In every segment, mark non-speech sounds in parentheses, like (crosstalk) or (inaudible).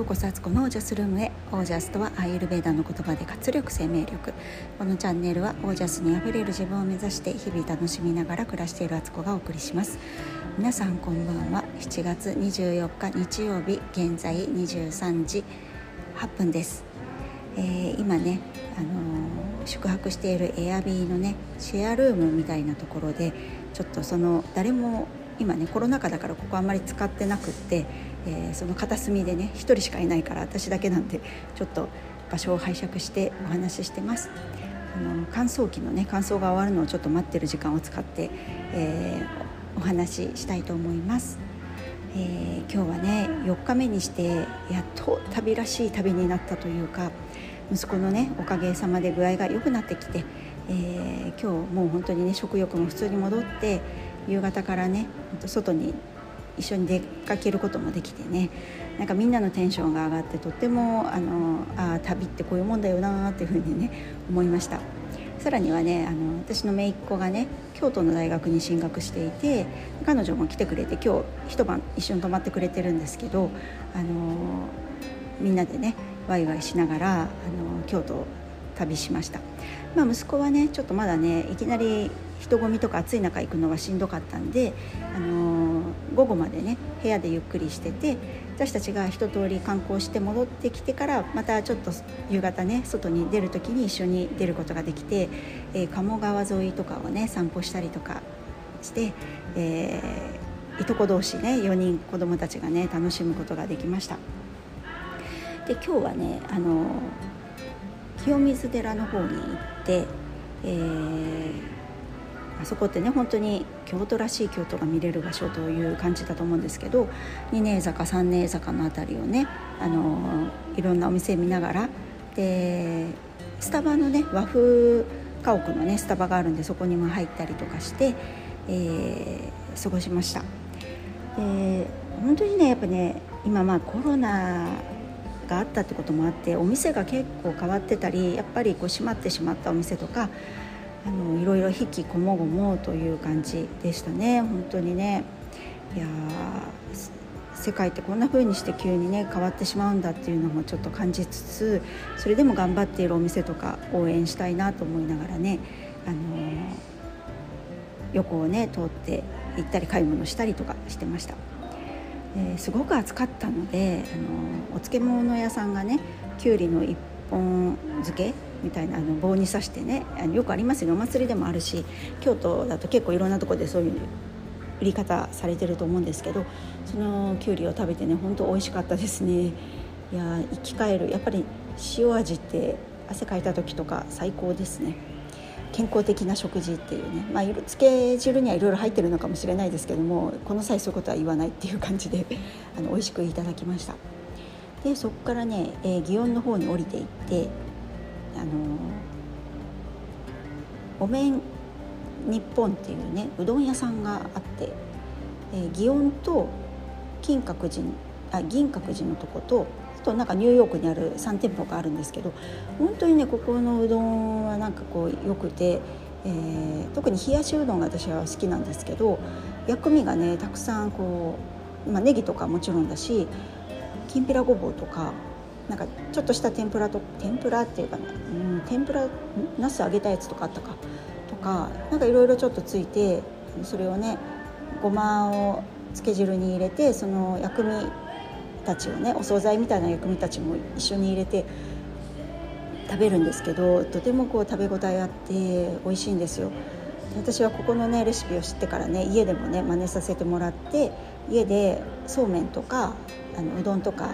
ようこそアツコのオージャスルームへ。オージャスとはアイルベーダの言葉で活力生命力。このチャンネルはオージャスにあふれる自分を目指して日々楽しみながら暮らしているアツコがお送りします。皆さんこんばんは。7月24日日曜日現在23時8分です、えー、今ねあのー、宿泊しているエアビーのねシェアルームみたいなところでちょっとその誰も今ねコロナ禍だからここあんまり使ってなくって、えー、その片隅でね1人しかいないから私だけなんでちょっと場所を拝借してお話ししてます。あの乾燥機のね乾燥が終わるのをちょっと待ってる時間を使って、えー、お話ししたいと思います。えー、今日はね4日目にしてやっと旅らしい旅になったというか息子のねおかげさまで具合が良くなってきて、えー、今日もう本当にね食欲も普通に戻って夕方からね外に一緒に出かけることもできてねなんかみんなのテンションが上がってとってもあのあ旅ってこういうもんだよなっていうふうにね思いました。さらにはねあの私の姪っ子がね京都の大学に進学していて彼女も来てくれて今日一晩一緒に泊まってくれてるんですけどあのみんなでねワイワイしながらあの京都旅しました、まあ、息子はねちょっとまだねいきなり人混みとか暑い中行くのはしんどかったんで、あのー、午後までね部屋でゆっくりしてて私たちが一通り観光して戻ってきてからまたちょっと夕方ね外に出る時に一緒に出ることができて、えー、鴨川沿いとかをね散歩したりとかして、えー、いとこ同士ね4人子供たちがね楽しむことができました。で今日はねあの清水寺の方に行って、えーあそこってね本当に京都らしい京都が見れる場所という感じだと思うんですけど二年坂三年坂の辺りをねあのいろんなお店見ながらでスタバのね和風家屋のねスタバがあるんでそこにも入ったりとかして、えー、過ごしました。で本当にねやっぱね今まあコロナがあったってこともあってお店が結構変わってたりやっぱりこう閉まってしまったお店とかあのいろいろ引きこもごもという感じでしたね本当にねいや世界ってこんな風にして急にね変わってしまうんだっていうのもちょっと感じつつそれでも頑張っているお店とか応援したいなと思いながらねあの横をね通って行ったり買い物したりとかしてました。えー、すごく暑かったのであのお漬物屋さんがねきゅうりの一本漬けみたいなあの棒に刺してねあのよくありますよね。お祭りでもあるし京都だと結構いろんなとこでそういう売り方されてると思うんですけどそのきゅうりを食べてね本当美味しかったですね。いや生き返る。やっぱり塩味って汗かいた時とか最高ですね。健康的な食事っていうね、まあ、漬け汁にはいろいろ入ってるのかもしれないですけどもこの際そういうことは言わないっていう感じで (laughs) あの美味しくいただきました。でそこからね、えー、祇園の方に降りていってあのお面日本っていうねうどん屋さんがあって、えー、祇園と金閣寺あ銀閣寺のとこととなんかニューヨークにある3店舗があるんですけど本当にねここのうどんはなんかこうよくて、えー、特に冷やしうどんが私は好きなんですけど薬味がねたくさんこう、まあ、ネギとかもちろんだしきんぴらごぼうとかなんかちょっとした天ぷらと天ぷらっていうか、ね、うん、天ぷらなす揚げたやつとかあったかとかなんかいろいろちょっとついてそれをねごまをつけ汁に入れてその薬味たちをねお惣菜みたいな薬味たちも一緒に入れて食べるんですけどとてもこう食べ応えあって美味しいんですよ。私はここのねレシピを知ってからね家でもね真似させてもらって家でそうめんとかあのうどんとか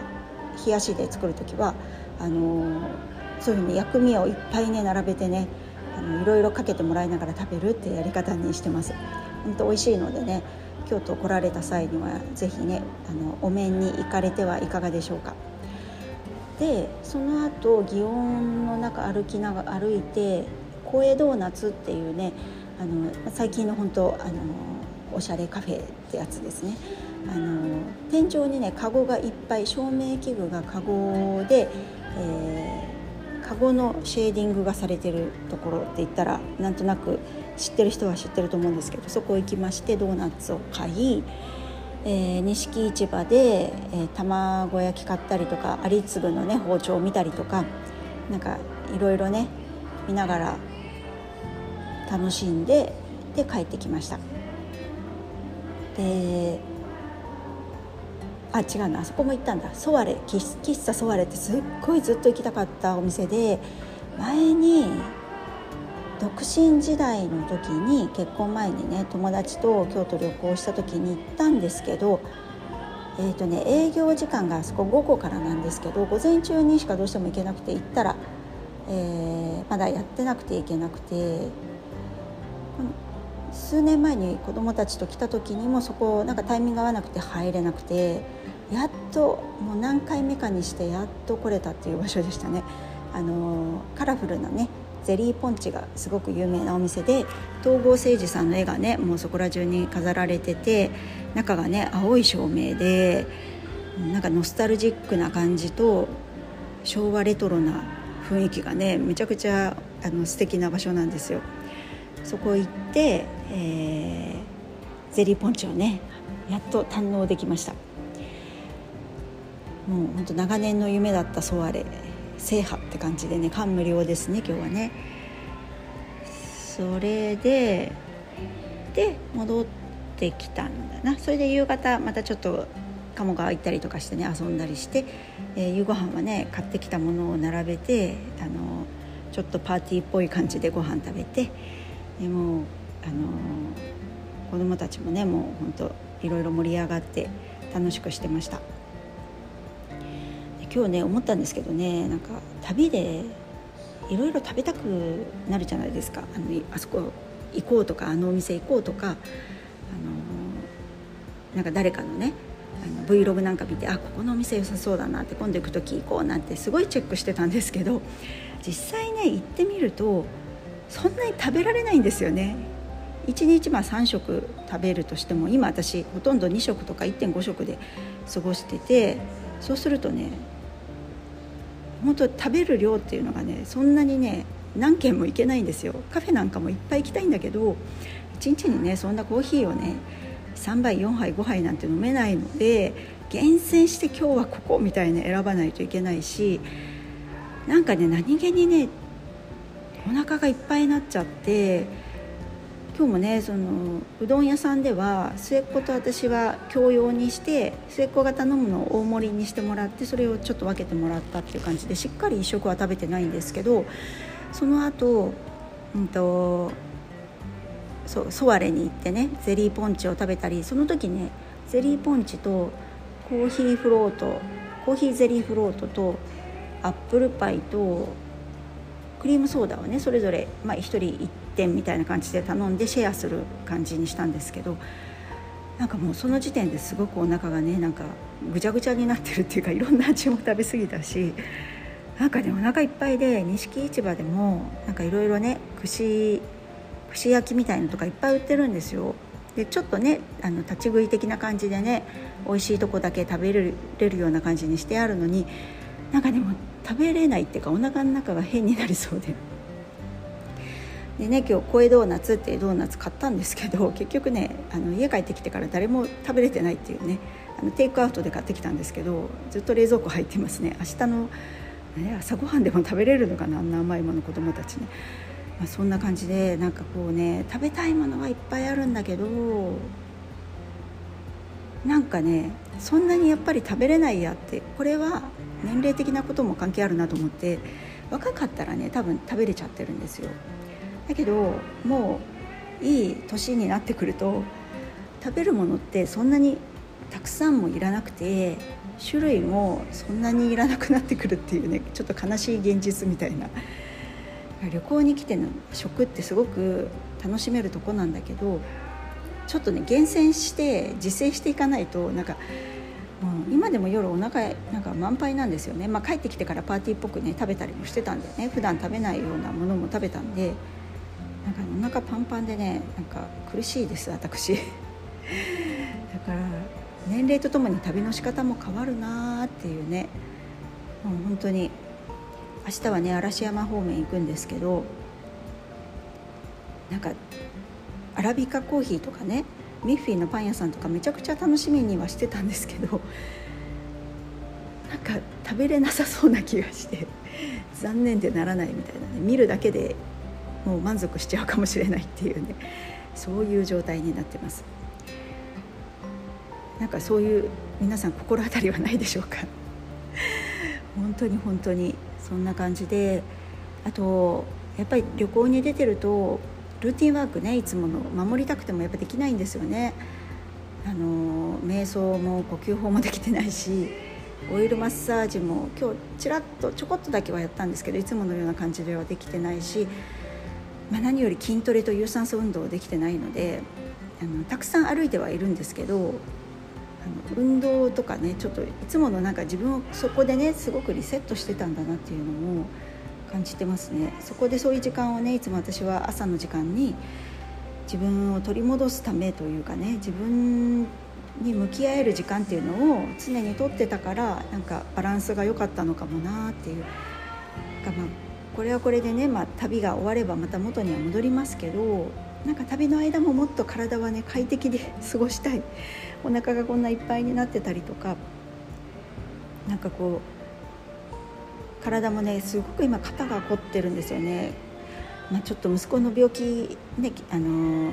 冷やしで作る時はあのそういうふうに薬味をいっぱいね並べてねあのいろいろかけてもらいながら食べるってやり方にしてます。本当美味しいのでね京都来られた際には是非ねあのお面に行かれてはいかがでしょうか。でその後祇園の中歩きながら歩いて小江ドーナツっていうねあの最近の本当あのおしゃれカフェってやつですねあの天井にねカゴがいっぱい照明器具がカゴで、えー、カゴのシェーディングがされてるところって言ったらなんとなく知ってる人は知ってると思うんですけどそこ行きましてドーナツを買いえー、錦市場で、えー、卵焼き買ったりとか有粒のね包丁を見たりとかなんかいろいろね見ながら楽しんでで帰ってきました。であ違うな。あそこも行ったんだ。ソワレ。喫茶ソワレってすっごいずっと行きたかったお店で前に独身時代の時に結婚前にね友達と京都旅行した時に行ったんですけどえーとね、営業時間があそこ午後からなんですけど午前中にしかどうしても行けなくて行ったら、えー、まだやってなくて行けなくて数年前に子供たちと来た時にもそこなんかタイミング合わなくて入れなくてやっともう何回目かにしてやっと来れたっていう場所でしたね。あのカラフルなねゼリーポンチがすごく有名なお店で東郷誠司さんの絵がねもうそこら中に飾られてて中がね青い照明でなんかノスタルジックな感じと昭和レトロな雰囲気がねめちゃくちゃあの素敵な場所なんですよ。そこ行って、えー、ゼリーポンチをねやっと堪能できました。もう本当長年の夢だったソワレ制覇って感じでね感無量ですね今日はね。それでで戻ってきたんだな。それで夕方またちょっと鴨川行ったりとかしてね遊んだりして、えー、夕ご飯はね買ってきたものを並べてあのちょっとパーティーっぽい感じでご飯食べてでもあの子供たちもねもう本当いろいろ盛り上がって楽しくしてました。今日ね思ったんですけどねなんか旅でいろいろ食べたくなるじゃないですかあのあそこ行こうとかあのお店行こうとかあのなんか誰かのねあの Vlog なんか見てあここのお店良さそうだなって今度行く時行こうなんてすごいチェックしてたんですけど実際ね行ってみるとそんなに食べられないんですよね。1日まあ3食食べるとしても今私ほとんど2食とか1.5食で過ごしててそうするとね本当食べる量っていうのがねそんなにね何軒も行けないんですよカフェなんかもいっぱい行きたいんだけど1日にねそんなコーヒーをね3杯4杯5杯なんて飲めないので厳選して今日はここみたいに選ばないといけないしなんかね何気にねお腹がいっぱいになっちゃって今日もねそのうどん屋さんでは末っ子と私は共用にして末っ子が頼むのを大盛りにしてもらってそれをちょっと分けてもらったっていう感じでしっかり1食は食べてないんですけどその後、うんとそうソワレに行ってねゼリーポンチを食べたりその時ねゼリーポンチとコーヒーフロートコーヒーゼリーフロートとアップルパイとクリームソーダをねそれぞれ、まあ、1人1点みたいな感じで頼んでシェアする感じにしたんですけどなんかもうその時点ですごくお腹がねなんかぐちゃぐちゃになってるっていうかいろんな味も食べ過ぎたしなんかねお腹いっぱいで錦市場でもなんかいろいろね串串焼きみたいのとかいっぱい売ってるんですよ。でちょっとねあの立ち食い的な感じでね美味しいとこだけ食べれるような感じにしてあるのになんかでも食べれないっていうかお腹の中が変になりそうで。でね今日小江ドーナツっていうドーナツ買ったんですけど (laughs) 結局ねあの家帰ってきてから誰も食べれてないっていうねあのテイクアウトで買ってきたんですけどずっと冷蔵庫入ってますね明日の、ね、朝ごはんでも食べれるのかなあんな甘いもの子供たちね、まあ、そんな感じでなんかこうね食べたいものはいっぱいあるんだけどなんかねそんなにやっぱり食べれないやってこれは年齢的なことも関係あるなと思って若かったらね多分食べれちゃってるんですよ。だけどもういい年になってくると食べるものってそんなにたくさんもいらなくて種類もそんなにいらなくなってくるっていうねちょっと悲しい現実みたいな。旅行に来ての食ってすごく楽しめるとこなんだけどちょっとね厳選して自制していかないとなんかうん、今でも夜お腹なんか満杯なんですよね、まあ、帰ってきてからパーティーっぽくね食べたりもしてたんでね。普段食べないようなものも食べたんで。なんかお腹パンパンでねなんか苦しいです私。(laughs) だから年齢とともに旅の仕方も変わるなーっていうね。もう本当に明日はね嵐山方面行くんですけどなんかアラビカコーヒーとかねミッフィーのパン屋さんとかめちゃくちゃ楽しみにはしてたんですけどなんか食べれなさそうな気がして残念でならないみたいなね見るだけでもう満足しちゃうかもしれないっていうねそういう状態になってます。なんかそういう皆さん心当たりはないでしょうか？本当に本当にそんな感じであとやっぱり旅行に出てるとルーティンワークねいつもの。守りたくてもやっぱできないんですよね。あの瞑想も呼吸法もできてないしオイルマッサージも今日ちらっとちょこっとだけはやったんですけどいつものような感じではできてないし、まあ、何より筋トレと有酸素運動できてないのであのたくさん歩いてはいるんですけどあの運動とかねちょっといつものなんか自分をそこでねすごくリセットしてたんだなっていうのも感じてますね。そこでそういう時間をねいつも私は朝の時間に自分を取り戻すためというかね自分に向き合える時間っていうのを常にとってたからなんかバランスが良かったのかもなっていう。か、まあ、これはこれでね、まあ、旅が終わればまた元には戻りますけどなんか旅の間ももっと体はね快適で過ごしたい。お腹がこんないっぱいになってたりとかなんかこう体もねすごく今肩が凝ってるんですよね、まあ、ちょっと息子の病気ねあの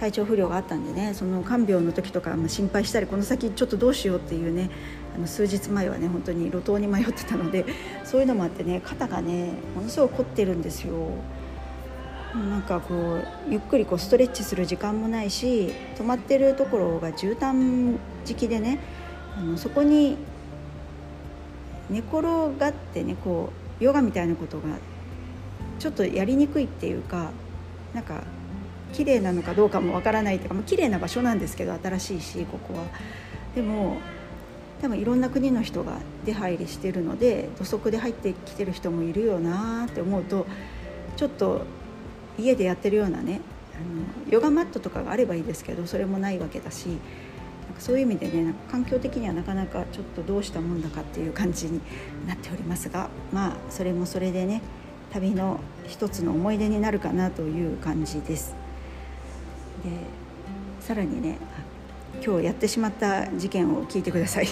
体調不良があったんでねその看病の時とか、ま心配したりこの先ちょっとどうしようっていうねあの数日前はね本当に路頭に迷ってたのでそういうのもあってね肩がねものすごく凝ってるんですよ。なんかこうゆっくりこうストレッチする時間もないし止まってるところが絨毯敷きでねあのそこに寝転がってねこうヨガみたいなことがちょっとやりにくいっていうかなんか綺麗なのかどうかもわからないというか、まあ、綺麗な場所なんですけど新しいしここは。でも多分いろんな国の人が出入りしてるので土足で入ってきてる人もいるよなって思うとちょっと家でやってるようなねあのヨガマットとかがあればいいですけどそれもないわけだしかそういう意味でねなんか環境的にはなかなかちょっとどうしたもんだかっていう感じになっておりますがまあそれもそれでね旅の一つの思い出になるかなという感じです。でさらにね今日やってしまった事件を聞いてください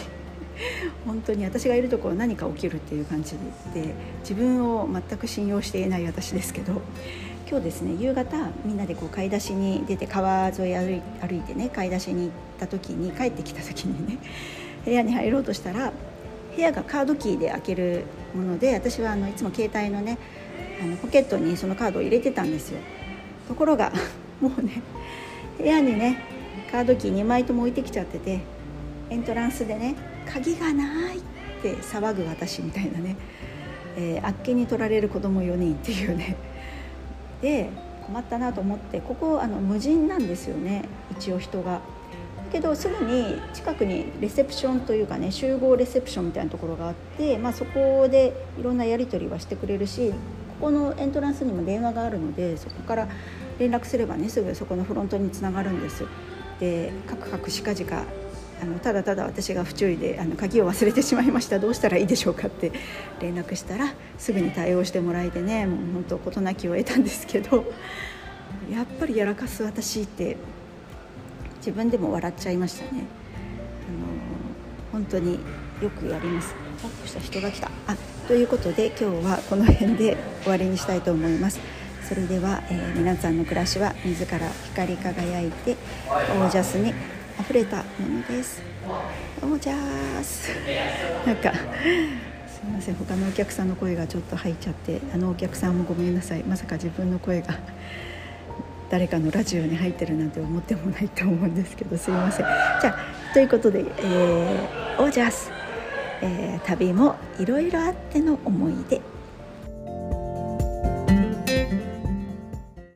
(laughs) 本当に私がいるところ何か起きるっていう感じで自分を全く信用していない私ですけど今日ですね夕方みんなでこう買い出しに出て川沿い歩い歩いてね買い出しに行った時に帰ってきた時にね (laughs) 部屋に入ろうとしたら部屋がカードキーで開けるもので私はあのいつも携帯のねあのポケットにそのカードを入れてたんですよ。ところが (laughs) もうね部屋にねカードキー2枚とも置いてきちゃっててエントランスでね鍵がないって騒ぐ私みたいなね、えー、あっけに取られる子供4人っていうね。で困ったなと思ってここあの無人なんですよね。一応人が。だけどすぐに近くにレセプションというかね集合レセプションみたいなところがあって、まあ、そこでいろんなやり取りはしてくれるしここのエントランスにも電話があるのでそこから連絡すればねすぐそこのフロントにつながるんです。でカクカクしかじかあのただただ私が不注意であの鍵を忘れてしまいましたどうしたらいいでしょうかって連絡したらすぐに対応してもらえてねもう本当事なきを得たんですけどやっぱりやらかす私って自分でも笑っちゃいましたね。あの本当によくやります。あ、そした人が来た。あ、ということで今日はこの辺で終わりにしたいと思います。それでは、えー、皆さんの暮らしは自ら光り輝いてオージャスにあふれたものです。オージャスなんかすいません。他のお客さんの声がちょっと入っちゃってあのお客さんもごめんなさい。まさか自分の声が誰かのラジオに入ってるなんて思ってもないと思うんですけどすいません。じゃあということで、えー、オージャス、えー、旅もいろいろあっての思い出。